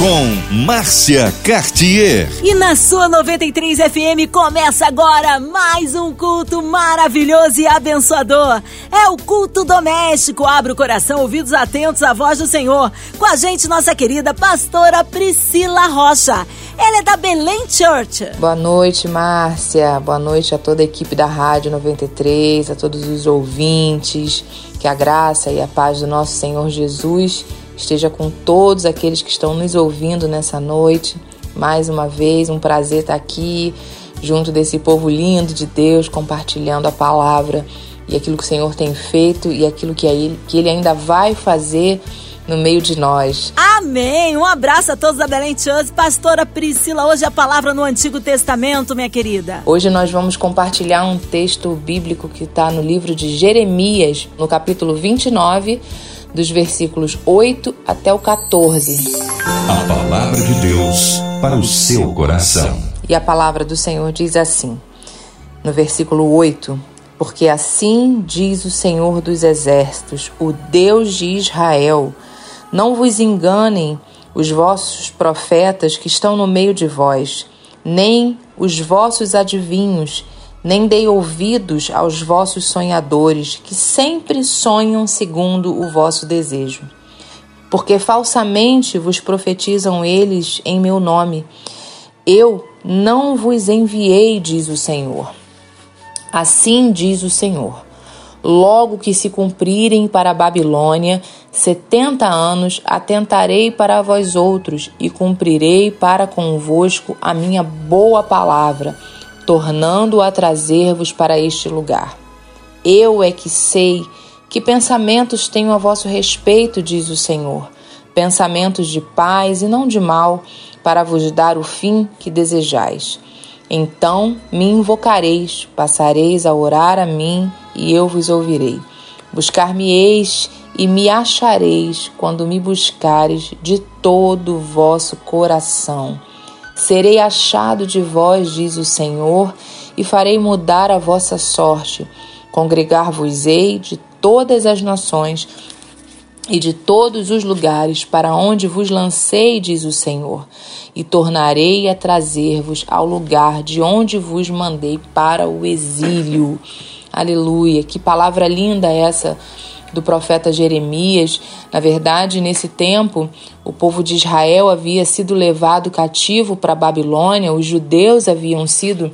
Com Márcia Cartier. E na sua 93 FM começa agora mais um culto maravilhoso e abençoador. É o culto doméstico. Abre o coração, ouvidos atentos à voz do Senhor. Com a gente, nossa querida pastora Priscila Rocha. Ela é da Belém Church. Boa noite, Márcia. Boa noite a toda a equipe da Rádio 93, a todos os ouvintes. Que a graça e a paz do nosso Senhor Jesus esteja com todos aqueles que estão nos ouvindo nessa noite. Mais uma vez, um prazer estar aqui junto desse povo lindo de Deus, compartilhando a palavra e aquilo que o Senhor tem feito e aquilo que ele, que ele ainda vai fazer no meio de nós. Amém! Um abraço a todos da Belém Church. Pastora Priscila, hoje a palavra no Antigo Testamento, minha querida. Hoje nós vamos compartilhar um texto bíblico que está no livro de Jeremias, no capítulo 29, dos versículos 8 até o 14. A palavra de Deus para o seu coração. E a palavra do Senhor diz assim, no versículo 8: Porque assim diz o Senhor dos Exércitos, o Deus de Israel não vos enganem os vossos profetas que estão no meio de vós, nem os vossos adivinhos, nem dei ouvidos aos vossos sonhadores, que sempre sonham segundo o vosso desejo. Porque falsamente vos profetizam eles em meu nome. Eu não vos enviei, diz o Senhor. Assim diz o Senhor Logo que se cumprirem para a Babilônia setenta anos, atentarei para vós outros e cumprirei para convosco a minha boa palavra, tornando a trazer-vos para este lugar. Eu é que sei que pensamentos tenho a vosso respeito, diz o Senhor, pensamentos de paz e não de mal, para vos dar o fim que desejais. Então me invocareis, passareis a orar a mim e eu vos ouvirei. Buscar-me-eis e me achareis quando me buscares de todo o vosso coração. Serei achado de vós, diz o Senhor, e farei mudar a vossa sorte. Congregar-vos-ei de todas as nações e de todos os lugares para onde vos lancei, diz o Senhor, e tornarei a trazer-vos ao lugar de onde vos mandei para o exílio. Aleluia. Que palavra linda essa do profeta Jeremias. Na verdade, nesse tempo, o povo de Israel havia sido levado cativo para a Babilônia, os judeus haviam sido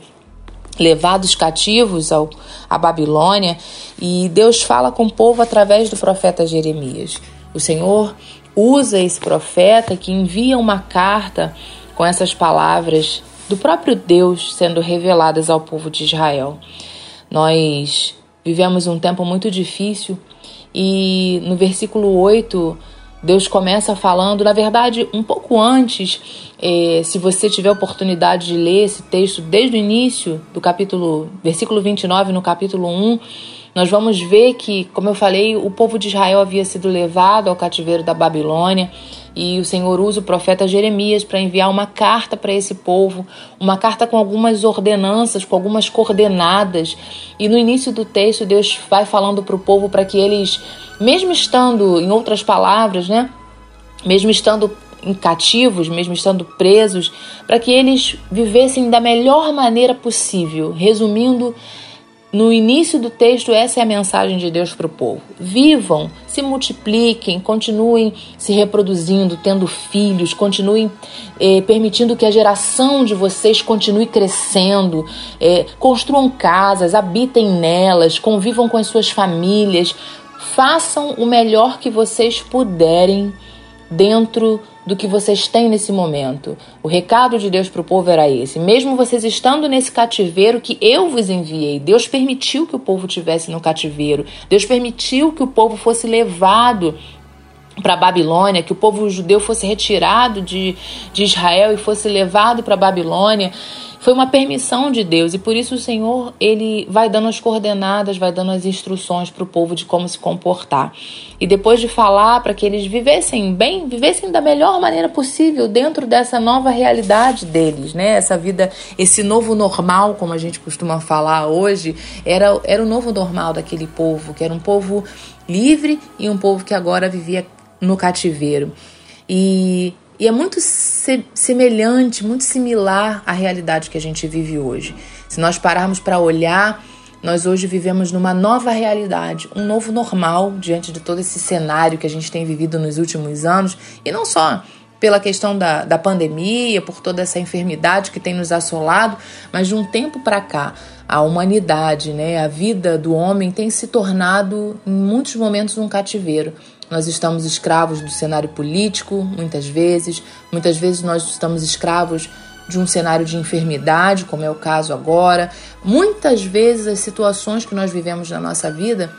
levados cativos ao, à Babilônia, e Deus fala com o povo através do profeta Jeremias. O Senhor usa esse profeta que envia uma carta com essas palavras do próprio Deus sendo reveladas ao povo de Israel. Nós vivemos um tempo muito difícil e no versículo 8 Deus começa falando, na verdade, um pouco antes, eh, se você tiver oportunidade de ler esse texto desde o início do capítulo, versículo 29, no capítulo 1, nós vamos ver que, como eu falei, o povo de Israel havia sido levado ao cativeiro da Babilônia e o Senhor usa o profeta Jeremias para enviar uma carta para esse povo, uma carta com algumas ordenanças, com algumas coordenadas. E no início do texto, Deus vai falando para o povo para que eles, mesmo estando, em outras palavras, né, mesmo estando cativos, mesmo estando presos, para que eles vivessem da melhor maneira possível. Resumindo, no início do texto, essa é a mensagem de Deus para o povo. Vivam, se multipliquem, continuem se reproduzindo, tendo filhos, continuem eh, permitindo que a geração de vocês continue crescendo, eh, construam casas, habitem nelas, convivam com as suas famílias, façam o melhor que vocês puderem dentro do que vocês têm nesse momento. O recado de Deus para o povo era esse: mesmo vocês estando nesse cativeiro que eu vos enviei, Deus permitiu que o povo tivesse no cativeiro, Deus permitiu que o povo fosse levado para a Babilônia, que o povo judeu fosse retirado de, de Israel e fosse levado para a Babilônia. Foi uma permissão de Deus e por isso o Senhor ele vai dando as coordenadas, vai dando as instruções para o povo de como se comportar. E depois de falar para que eles vivessem bem, vivessem da melhor maneira possível dentro dessa nova realidade deles, né? Essa vida, esse novo normal, como a gente costuma falar hoje, era, era o novo normal daquele povo, que era um povo livre e um povo que agora vivia no cativeiro. E e é muito se semelhante, muito similar à realidade que a gente vive hoje. Se nós pararmos para olhar, nós hoje vivemos numa nova realidade, um novo normal diante de todo esse cenário que a gente tem vivido nos últimos anos, e não só pela questão da, da pandemia, por toda essa enfermidade que tem nos assolado, mas de um tempo para cá, a humanidade, né, a vida do homem tem se tornado, em muitos momentos, um cativeiro. Nós estamos escravos do cenário político, muitas vezes. Muitas vezes nós estamos escravos de um cenário de enfermidade, como é o caso agora. Muitas vezes as situações que nós vivemos na nossa vida,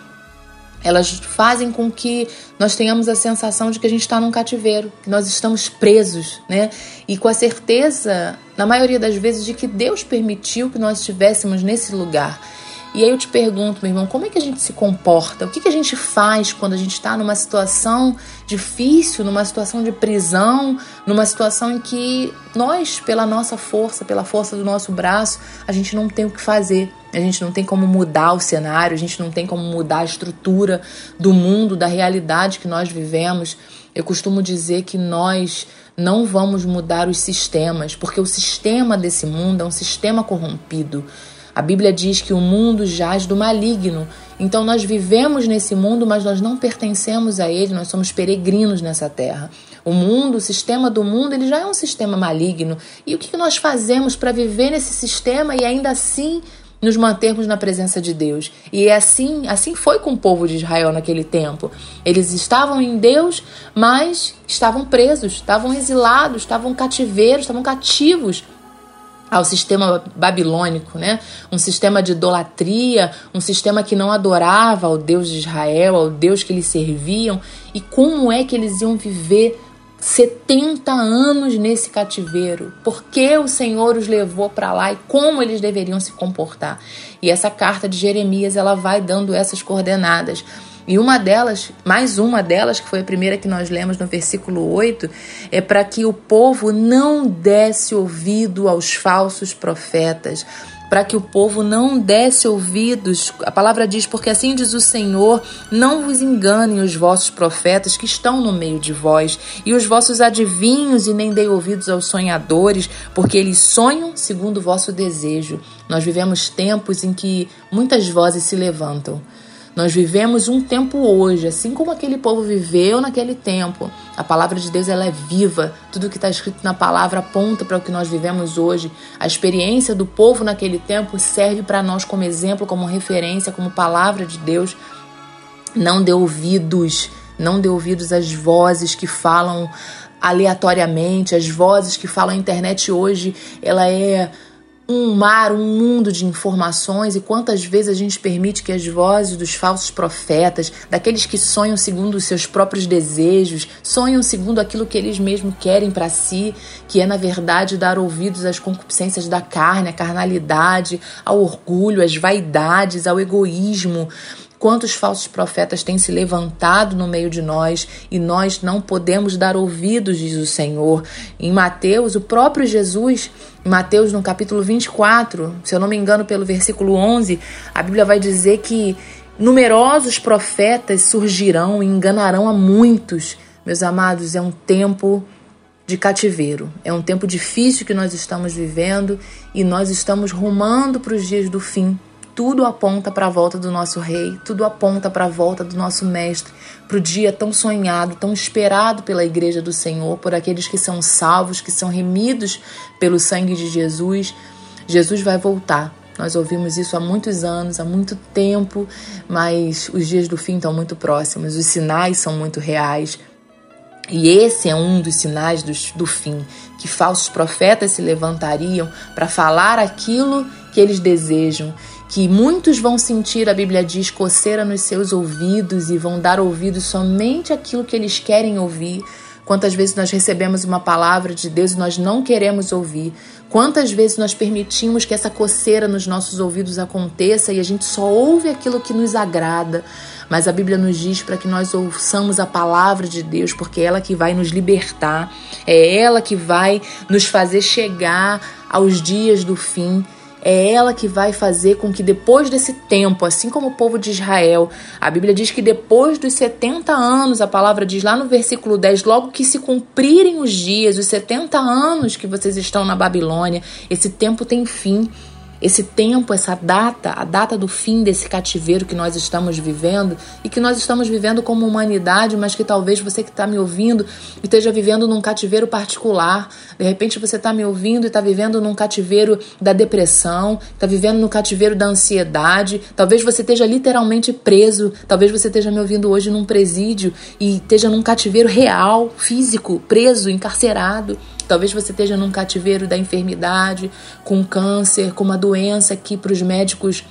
elas fazem com que nós tenhamos a sensação de que a gente está num cativeiro, que nós estamos presos, né? E com a certeza, na maioria das vezes, de que Deus permitiu que nós estivéssemos nesse lugar. E aí eu te pergunto, meu irmão, como é que a gente se comporta? O que, que a gente faz quando a gente está numa situação difícil, numa situação de prisão, numa situação em que nós, pela nossa força, pela força do nosso braço, a gente não tem o que fazer. A gente não tem como mudar o cenário, a gente não tem como mudar a estrutura do mundo, da realidade que nós vivemos. Eu costumo dizer que nós não vamos mudar os sistemas, porque o sistema desse mundo é um sistema corrompido. A Bíblia diz que o mundo jaz do maligno. Então nós vivemos nesse mundo, mas nós não pertencemos a ele, nós somos peregrinos nessa terra. O mundo, o sistema do mundo, ele já é um sistema maligno. E o que nós fazemos para viver nesse sistema e ainda assim nos mantermos na presença de Deus. E é assim, assim foi com o povo de Israel naquele tempo. Eles estavam em Deus, mas estavam presos, estavam exilados, estavam cativeiros, estavam cativos ao sistema babilônico, né? Um sistema de idolatria, um sistema que não adorava ao Deus de Israel, ao Deus que eles serviam. E como é que eles iam viver 70 anos nesse cativeiro? Por que o Senhor os levou para lá e como eles deveriam se comportar? E essa carta de Jeremias, ela vai dando essas coordenadas. E uma delas, mais uma delas, que foi a primeira que nós lemos no versículo 8, é para que o povo não desse ouvido aos falsos profetas, para que o povo não desse ouvidos. A palavra diz: Porque assim diz o Senhor: não vos enganem os vossos profetas que estão no meio de vós, e os vossos adivinhos, e nem dei ouvidos aos sonhadores, porque eles sonham segundo o vosso desejo. Nós vivemos tempos em que muitas vozes se levantam nós vivemos um tempo hoje, assim como aquele povo viveu naquele tempo. A palavra de Deus ela é viva. Tudo que está escrito na palavra aponta para o que nós vivemos hoje. A experiência do povo naquele tempo serve para nós como exemplo, como referência, como palavra de Deus. Não dê ouvidos, não dê ouvidos às vozes que falam aleatoriamente, as vozes que falam a internet hoje, ela é um mar, um mundo de informações e quantas vezes a gente permite que as vozes dos falsos profetas, daqueles que sonham segundo os seus próprios desejos, sonham segundo aquilo que eles mesmos querem para si, que é na verdade dar ouvidos às concupiscências da carne, à carnalidade, ao orgulho, às vaidades, ao egoísmo, Quantos falsos profetas têm se levantado no meio de nós e nós não podemos dar ouvidos, diz o Senhor. Em Mateus, o próprio Jesus, Mateus no capítulo 24, se eu não me engano, pelo versículo 11, a Bíblia vai dizer que numerosos profetas surgirão e enganarão a muitos. Meus amados, é um tempo de cativeiro. É um tempo difícil que nós estamos vivendo e nós estamos rumando para os dias do fim tudo aponta para a volta do nosso rei, tudo aponta para a volta do nosso mestre, para o dia tão sonhado, tão esperado pela igreja do Senhor, por aqueles que são salvos, que são remidos pelo sangue de Jesus. Jesus vai voltar. Nós ouvimos isso há muitos anos, há muito tempo, mas os dias do fim estão muito próximos, os sinais são muito reais. E esse é um dos sinais do, do fim, que falsos profetas se levantariam para falar aquilo que eles desejam que muitos vão sentir, a Bíblia diz, coceira nos seus ouvidos e vão dar ouvidos somente àquilo que eles querem ouvir. Quantas vezes nós recebemos uma palavra de Deus e nós não queremos ouvir? Quantas vezes nós permitimos que essa coceira nos nossos ouvidos aconteça e a gente só ouve aquilo que nos agrada? Mas a Bíblia nos diz para que nós ouçamos a palavra de Deus, porque é ela que vai nos libertar, é ela que vai nos fazer chegar aos dias do fim é ela que vai fazer com que depois desse tempo, assim como o povo de Israel, a Bíblia diz que depois dos 70 anos, a palavra diz lá no versículo 10, logo que se cumprirem os dias, os 70 anos que vocês estão na Babilônia, esse tempo tem fim esse tempo, essa data, a data do fim desse cativeiro que nós estamos vivendo e que nós estamos vivendo como humanidade, mas que talvez você que está me ouvindo esteja vivendo num cativeiro particular. De repente você está me ouvindo e está vivendo num cativeiro da depressão, está vivendo no cativeiro da ansiedade. Talvez você esteja literalmente preso, talvez você esteja me ouvindo hoje num presídio e esteja num cativeiro real, físico, preso, encarcerado. Talvez você esteja num cativeiro da enfermidade, com câncer, com uma doença que para os médicos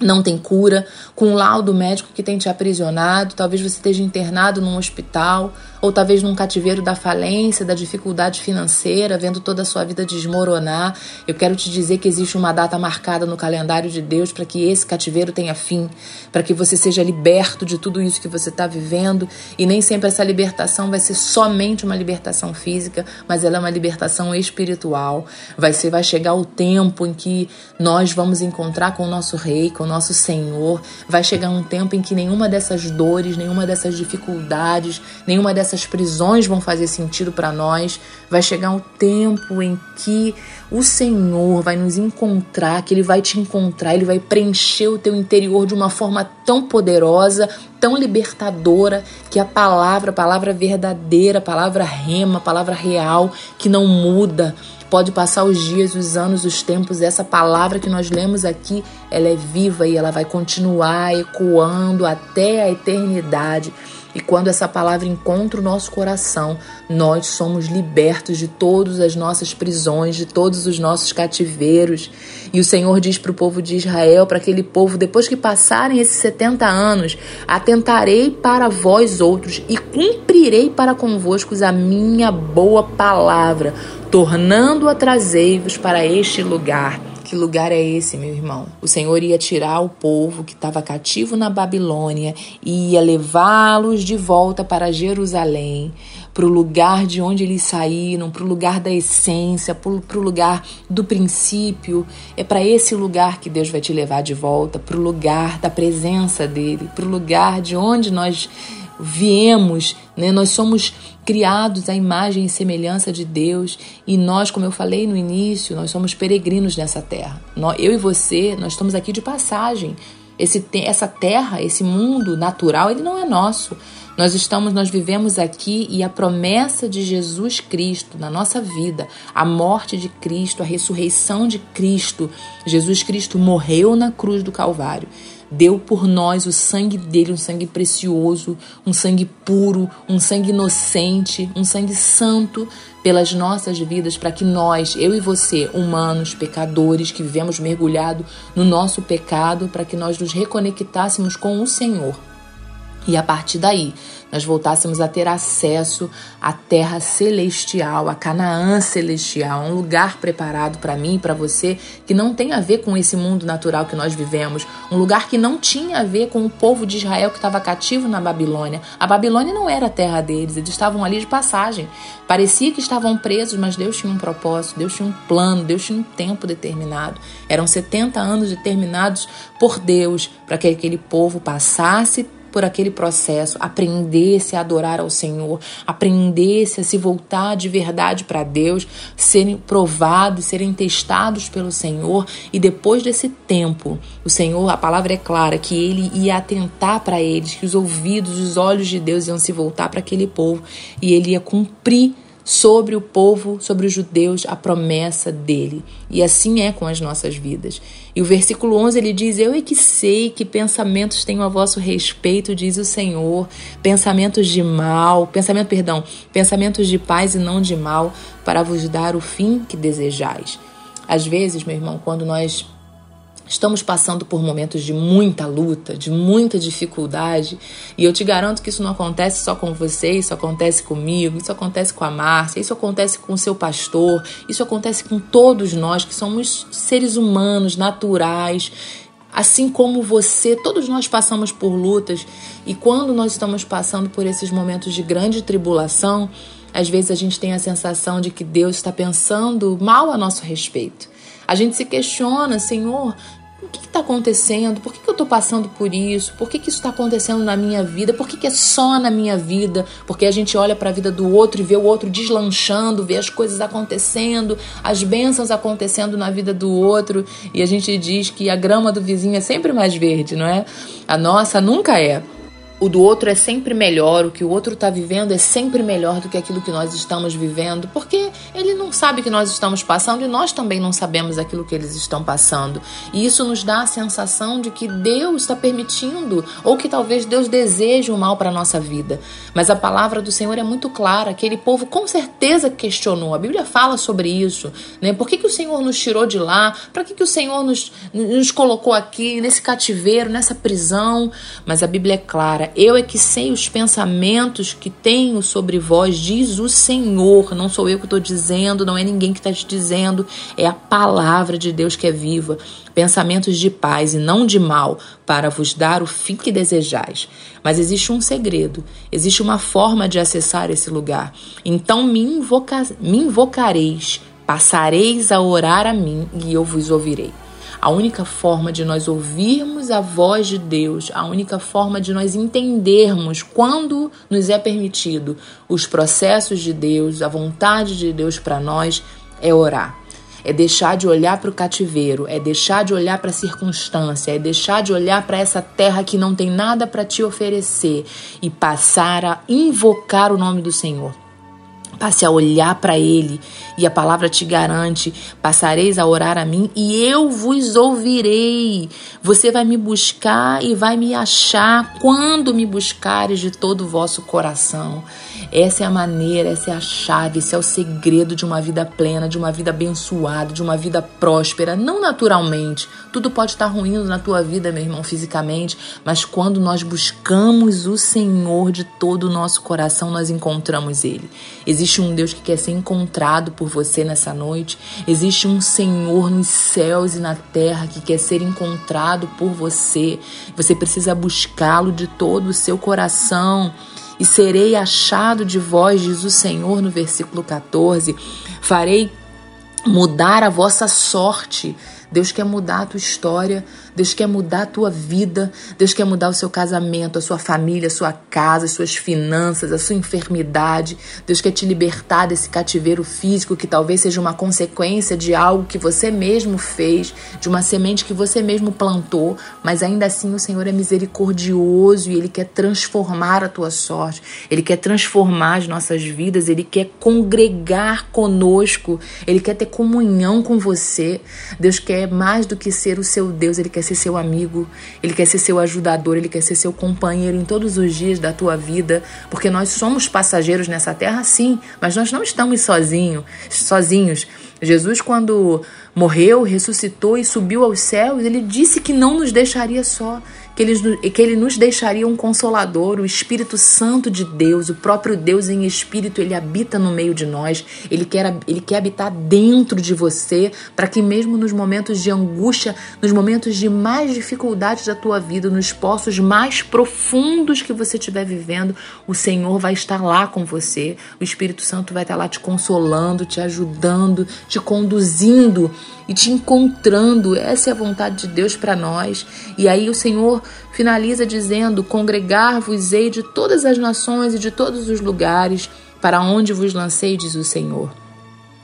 não tem cura, com um laudo médico que tem te aprisionado, talvez você esteja internado num hospital, ou talvez num cativeiro da falência, da dificuldade financeira, vendo toda a sua vida desmoronar. Eu quero te dizer que existe uma data marcada no calendário de Deus para que esse cativeiro tenha fim, para que você seja liberto de tudo isso que você está vivendo. E nem sempre essa libertação vai ser somente uma libertação física, mas ela é uma libertação espiritual. Vai ser, vai chegar o tempo em que nós vamos encontrar com o nosso Rei, com o nosso Senhor. Vai chegar um tempo em que nenhuma dessas dores, nenhuma dessas dificuldades, nenhuma dessas essas prisões vão fazer sentido para nós. Vai chegar um tempo em que o Senhor vai nos encontrar, que Ele vai te encontrar, Ele vai preencher o teu interior de uma forma tão poderosa, tão libertadora, que a palavra, a palavra verdadeira, a palavra rema, a palavra real, que não muda, pode passar os dias, os anos, os tempos, essa palavra que nós lemos aqui, ela é viva e ela vai continuar ecoando até a eternidade. E quando essa palavra encontra o nosso coração, nós somos libertos de todas as nossas prisões, de todos os nossos cativeiros. E o Senhor diz para o povo de Israel, para aquele povo, depois que passarem esses 70 anos, atentarei para vós outros e cumprirei para convosco a minha boa palavra, tornando a trazei-vos para este lugar que lugar é esse, meu irmão? O Senhor ia tirar o povo que estava cativo na Babilônia e ia levá-los de volta para Jerusalém, para o lugar de onde eles saíram, para o lugar da essência, para o lugar do princípio. É para esse lugar que Deus vai te levar de volta, para o lugar da presença dele, para o lugar de onde nós viemos, né? Nós somos criados à imagem e semelhança de Deus e nós, como eu falei no início, nós somos peregrinos nessa terra. Eu e você, nós estamos aqui de passagem. Esse, essa terra, esse mundo natural, ele não é nosso. Nós estamos, nós vivemos aqui e a promessa de Jesus Cristo na nossa vida, a morte de Cristo, a ressurreição de Cristo. Jesus Cristo morreu na cruz do Calvário deu por nós o sangue dele, um sangue precioso, um sangue puro, um sangue inocente, um sangue santo pelas nossas vidas, para que nós, eu e você, humanos, pecadores, que vivemos mergulhado no nosso pecado, para que nós nos reconectássemos com o Senhor. E a partir daí, nós voltássemos a ter acesso à terra celestial, a Canaã celestial, um lugar preparado para mim e para você que não tem a ver com esse mundo natural que nós vivemos, um lugar que não tinha a ver com o povo de Israel que estava cativo na Babilônia. A Babilônia não era a terra deles, eles estavam ali de passagem. Parecia que estavam presos, mas Deus tinha um propósito, Deus tinha um plano, Deus tinha um tempo determinado. Eram 70 anos determinados por Deus para que aquele povo passasse por aquele processo, aprendesse a adorar ao Senhor, aprendesse a se voltar de verdade para Deus, serem provados, serem testados pelo Senhor e depois desse tempo, o Senhor, a palavra é clara que ele ia atentar para eles, que os ouvidos, os olhos de Deus iam se voltar para aquele povo e ele ia cumprir sobre o povo, sobre os judeus, a promessa dele. E assim é com as nossas vidas. E o versículo 11 ele diz: Eu é que sei que pensamentos tenho a vosso respeito, diz o Senhor, pensamentos de mal, pensamento, perdão, pensamentos de paz e não de mal, para vos dar o fim que desejais. Às vezes, meu irmão, quando nós Estamos passando por momentos de muita luta, de muita dificuldade, e eu te garanto que isso não acontece só com você, isso acontece comigo, isso acontece com a Márcia, isso acontece com o seu pastor, isso acontece com todos nós que somos seres humanos, naturais, Assim como você, todos nós passamos por lutas e quando nós estamos passando por esses momentos de grande tribulação, às vezes a gente tem a sensação de que Deus está pensando mal a nosso respeito. A gente se questiona, Senhor, o que está acontecendo? Por que, que eu estou passando por isso? Por que, que isso está acontecendo na minha vida? Por que, que é só na minha vida? Porque a gente olha para a vida do outro e vê o outro deslanchando, vê as coisas acontecendo, as bênçãos acontecendo na vida do outro, e a gente diz que a grama do vizinho é sempre mais verde, não é? A nossa nunca é o do outro é sempre melhor, o que o outro está vivendo é sempre melhor do que aquilo que nós estamos vivendo, porque ele não sabe que nós estamos passando e nós também não sabemos aquilo que eles estão passando. E isso nos dá a sensação de que Deus está permitindo, ou que talvez Deus deseje o mal para a nossa vida. Mas a palavra do Senhor é muito clara, aquele povo com certeza questionou. A Bíblia fala sobre isso, né? Por que, que o Senhor nos tirou de lá? Para que, que o Senhor nos, nos colocou aqui, nesse cativeiro, nessa prisão? Mas a Bíblia é clara eu é que sei os pensamentos que tenho sobre vós, diz o Senhor. Não sou eu que estou dizendo, não é ninguém que está te dizendo, é a palavra de Deus que é viva. Pensamentos de paz e não de mal, para vos dar o fim que desejais. Mas existe um segredo, existe uma forma de acessar esse lugar. Então me, invoca, me invocareis, passareis a orar a mim e eu vos ouvirei. A única forma de nós ouvirmos a voz de Deus, a única forma de nós entendermos quando nos é permitido os processos de Deus, a vontade de Deus para nós, é orar. É deixar de olhar para o cativeiro, é deixar de olhar para a circunstância, é deixar de olhar para essa terra que não tem nada para te oferecer e passar a invocar o nome do Senhor. Passe a olhar para Ele e a palavra te garante: passareis a orar a mim e eu vos ouvirei. Você vai me buscar e vai me achar quando me buscares de todo o vosso coração. Essa é a maneira, essa é a chave, esse é o segredo de uma vida plena, de uma vida abençoada, de uma vida próspera. Não naturalmente. Tudo pode estar ruindo na tua vida, meu irmão, fisicamente, mas quando nós buscamos o Senhor de todo o nosso coração, nós encontramos Ele. Existe um Deus que quer ser encontrado por você nessa noite. Existe um Senhor nos céus e na terra que quer ser encontrado por você. Você precisa buscá-lo de todo o seu coração e serei achado de vós, diz o Senhor no versículo 14. Farei mudar a vossa sorte. Deus quer mudar a tua história, Deus quer mudar a tua vida, Deus quer mudar o seu casamento, a sua família, a sua casa, as suas finanças, a sua enfermidade. Deus quer te libertar desse cativeiro físico que talvez seja uma consequência de algo que você mesmo fez, de uma semente que você mesmo plantou, mas ainda assim o Senhor é misericordioso e ele quer transformar a tua sorte, ele quer transformar as nossas vidas, ele quer congregar conosco, ele quer ter comunhão com você. Deus quer mais do que ser o seu Deus, ele quer ser seu amigo, ele quer ser seu ajudador, ele quer ser seu companheiro em todos os dias da tua vida, porque nós somos passageiros nessa terra, sim, mas nós não estamos sozinhos, sozinhos. Jesus, quando morreu, ressuscitou e subiu aos céus, ele disse que não nos deixaria só que ele, que ele nos deixaria um consolador, o Espírito Santo de Deus, o próprio Deus em espírito, ele habita no meio de nós, ele quer, ele quer habitar dentro de você, para que mesmo nos momentos de angústia, nos momentos de mais dificuldades da tua vida, nos poços mais profundos que você estiver vivendo, o Senhor vai estar lá com você, o Espírito Santo vai estar lá te consolando, te ajudando, te conduzindo e te encontrando. Essa é a vontade de Deus para nós. E aí o Senhor finaliza dizendo: Congregar-vos-ei de todas as nações e de todos os lugares para onde vos lancei, diz o Senhor.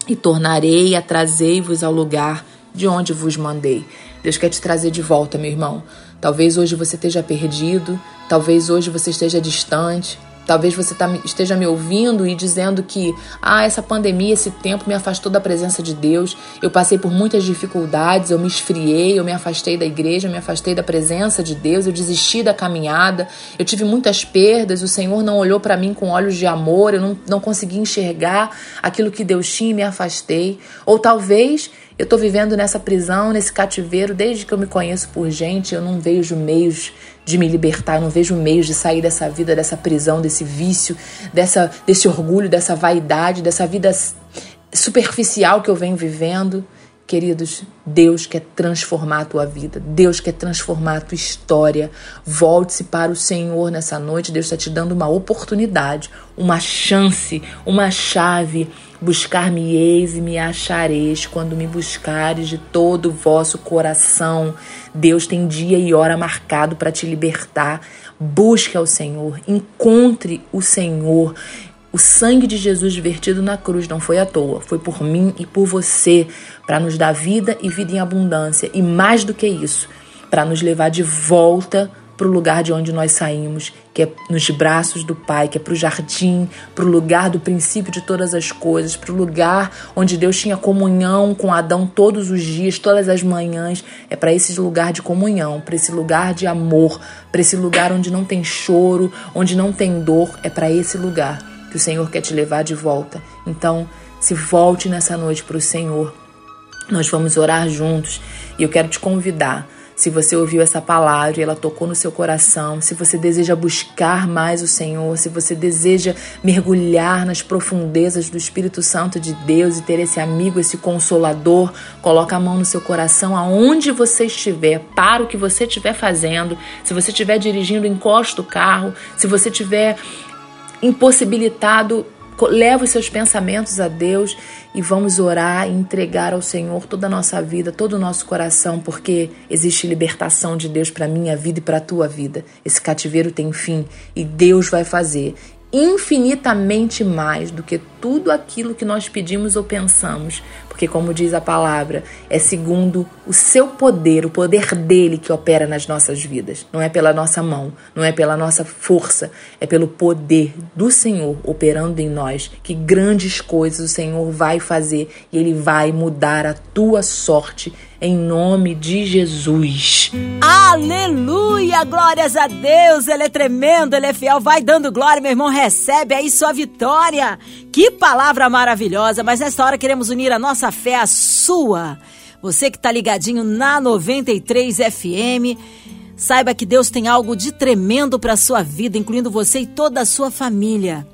E tornarei a trazei-vos ao lugar de onde vos mandei. Deus quer te trazer de volta, meu irmão. Talvez hoje você esteja perdido, talvez hoje você esteja distante, Talvez você tá, esteja me ouvindo e dizendo que ah, essa pandemia, esse tempo me afastou da presença de Deus. Eu passei por muitas dificuldades, eu me esfriei, eu me afastei da igreja, eu me afastei da presença de Deus, eu desisti da caminhada, eu tive muitas perdas, o Senhor não olhou para mim com olhos de amor, eu não, não consegui enxergar aquilo que Deus tinha e me afastei. Ou talvez Eu estou vivendo nessa prisão, nesse cativeiro, desde que eu me conheço por gente, eu não vejo meios de me libertar, eu não vejo meios de sair dessa vida, dessa prisão, desse vício, dessa, desse orgulho, dessa vaidade, dessa vida superficial que eu venho vivendo. Queridos, Deus quer transformar a tua vida, Deus quer transformar a tua história. Volte-se para o Senhor nessa noite. Deus está te dando uma oportunidade, uma chance, uma chave. Buscar-me-eis e me achareis quando me buscares de todo o vosso coração. Deus tem dia e hora marcado para te libertar. Busque ao Senhor, encontre o Senhor. O sangue de Jesus vertido na cruz não foi à toa, foi por mim e por você, para nos dar vida e vida em abundância. E mais do que isso, para nos levar de volta para o lugar de onde nós saímos, que é nos braços do Pai, que é para o jardim, para o lugar do princípio de todas as coisas, para o lugar onde Deus tinha comunhão com Adão todos os dias, todas as manhãs. É para esse lugar de comunhão, para esse lugar de amor, para esse lugar onde não tem choro, onde não tem dor. É para esse lugar que o Senhor quer te levar de volta. Então, se volte nessa noite para o Senhor. Nós vamos orar juntos e eu quero te convidar. Se você ouviu essa palavra e ela tocou no seu coração, se você deseja buscar mais o Senhor, se você deseja mergulhar nas profundezas do Espírito Santo de Deus e ter esse amigo, esse consolador, coloca a mão no seu coração aonde você estiver, para o que você estiver fazendo. Se você estiver dirigindo, encosta o carro. Se você estiver impossibilitado, leva os seus pensamentos a Deus e vamos orar e entregar ao Senhor toda a nossa vida, todo o nosso coração, porque existe libertação de Deus para minha vida e para a tua vida. Esse cativeiro tem fim e Deus vai fazer infinitamente mais do que tudo aquilo que nós pedimos ou pensamos, porque, como diz a palavra, é segundo o seu poder, o poder dele que opera nas nossas vidas. Não é pela nossa mão, não é pela nossa força, é pelo poder do Senhor operando em nós que grandes coisas o Senhor vai fazer e ele vai mudar a tua sorte em nome de Jesus. Aleluia! Glórias a Deus! Ele é tremendo, ele é fiel. Vai dando glória, meu irmão. Recebe aí sua vitória. Que palavra maravilhosa! Mas nesta hora queremos unir a nossa fé à sua. Você que está ligadinho na 93 FM. Saiba que Deus tem algo de tremendo para a sua vida, incluindo você e toda a sua família.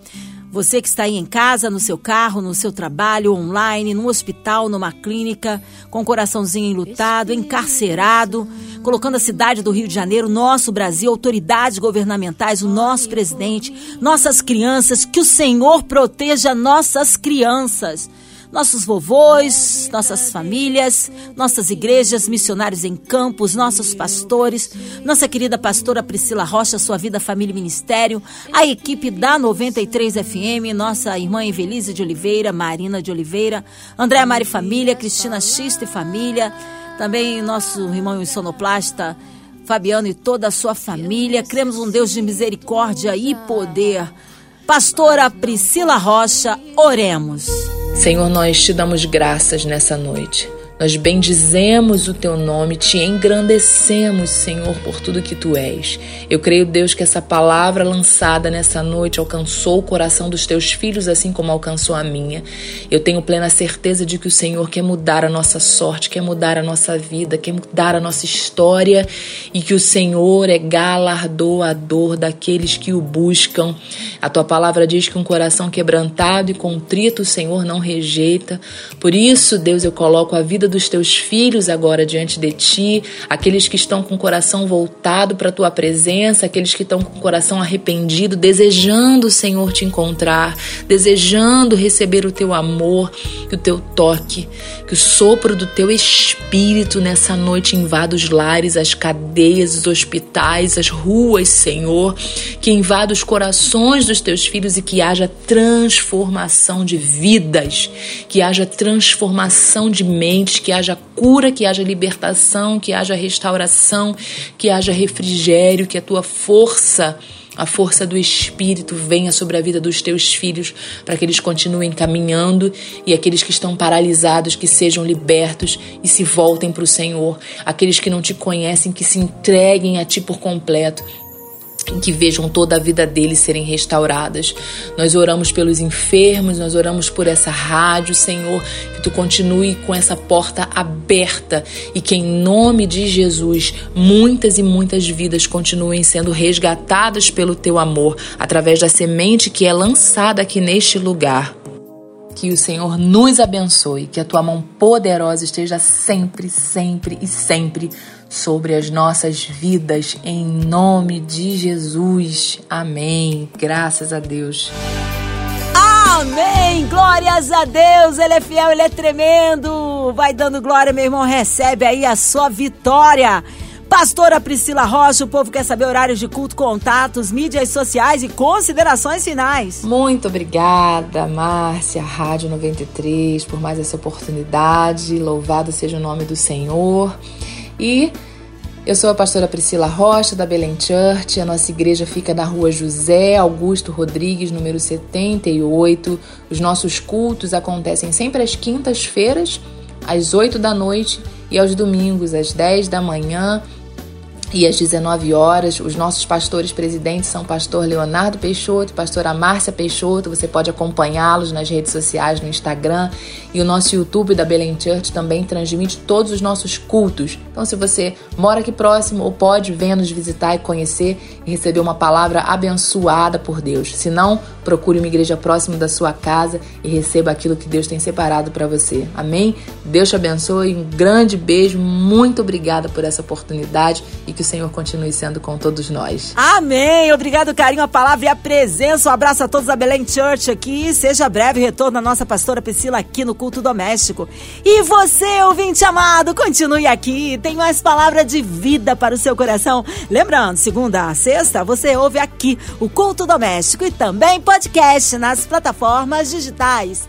Você que está aí em casa, no seu carro, no seu trabalho, online, no hospital, numa clínica, com o coraçãozinho enlutado, encarcerado, colocando a cidade do Rio de Janeiro, nosso Brasil, autoridades governamentais, o nosso presidente, nossas crianças, que o Senhor proteja nossas crianças nossos vovôs, nossas famílias, nossas igrejas, missionários em campos, nossos pastores, nossa querida pastora Priscila Rocha, sua vida, família e ministério, a equipe da 93 FM, nossa irmã Evelise de Oliveira, Marina de Oliveira, Andréa Mari Família, Cristina Xista e Família, também nosso irmão sonoplasta Fabiano e toda a sua família. Cremos um Deus de misericórdia e poder. Pastora Priscila Rocha, oremos. Senhor, nós te damos graças nessa noite. Nós bendizemos o teu nome, te engrandecemos, Senhor, por tudo que tu és. Eu creio, Deus, que essa palavra lançada nessa noite alcançou o coração dos teus filhos, assim como alcançou a minha. Eu tenho plena certeza de que o Senhor quer mudar a nossa sorte, quer mudar a nossa vida, quer mudar a nossa história e que o Senhor é galardoador daqueles que o buscam. A tua palavra diz que um coração quebrantado e contrito o Senhor não rejeita. Por isso, Deus, eu coloco a vida vida dos teus filhos agora diante de ti, aqueles que estão com o coração voltado para a tua presença, aqueles que estão com o coração arrependido, desejando, Senhor, te encontrar, desejando receber o teu amor o teu toque, que o sopro do teu espírito nessa noite invada os lares, as cadeias, os hospitais, as ruas, Senhor, que invada os corações dos teus filhos e que haja transformação de vidas, que haja transformação de mentes que haja cura, que haja libertação, que haja restauração, que haja refrigério, que a tua força a força do Espírito venha sobre a vida dos teus filhos, para que eles continuem caminhando e aqueles que estão paralisados que sejam libertos e se voltem para o Senhor. Aqueles que não te conhecem que se entreguem a ti por completo que vejam toda a vida deles serem restauradas. Nós oramos pelos enfermos, nós oramos por essa rádio, Senhor, que tu continue com essa porta aberta e que em nome de Jesus muitas e muitas vidas continuem sendo resgatadas pelo teu amor através da semente que é lançada aqui neste lugar. Que o Senhor nos abençoe, que a tua mão poderosa esteja sempre, sempre e sempre sobre as nossas vidas, em nome de Jesus. Amém. Graças a Deus. Amém! Glórias a Deus! Ele é fiel, ele é tremendo! Vai dando glória, meu irmão, recebe aí a sua vitória! Pastora Priscila Rocha, o povo quer saber horários de culto, contatos, mídias sociais e considerações finais. Muito obrigada, Márcia, Rádio 93, por mais essa oportunidade. Louvado seja o nome do Senhor. E eu sou a pastora Priscila Rocha, da Belém Church. A nossa igreja fica na rua José Augusto Rodrigues, número 78. Os nossos cultos acontecem sempre às quintas-feiras, às 8 da noite, e aos domingos, às 10 da manhã e às 19 horas. Os nossos pastores presidentes são pastor Leonardo Peixoto e pastora Márcia Peixoto. Você pode acompanhá-los nas redes sociais, no Instagram. E o nosso YouTube da Belém Church também transmite todos os nossos cultos. Então, se você mora aqui próximo ou pode, venha nos visitar e conhecer e receber uma palavra abençoada por Deus. Se não, procure uma igreja próxima da sua casa e receba aquilo que Deus tem separado para você. Amém? Deus te abençoe. Um grande beijo. Muito obrigada por essa oportunidade e que o Senhor continue sendo com todos nós. Amém. Obrigado, carinho, a palavra e a presença. Um abraço a todos da Belém Church aqui. Seja breve retorno da nossa pastora Priscila aqui no culto doméstico. E você, ouvinte amado, continue aqui. Tem mais palavra de vida para o seu coração. Lembrando, segunda a sexta, você ouve aqui o culto doméstico e também podcast nas plataformas digitais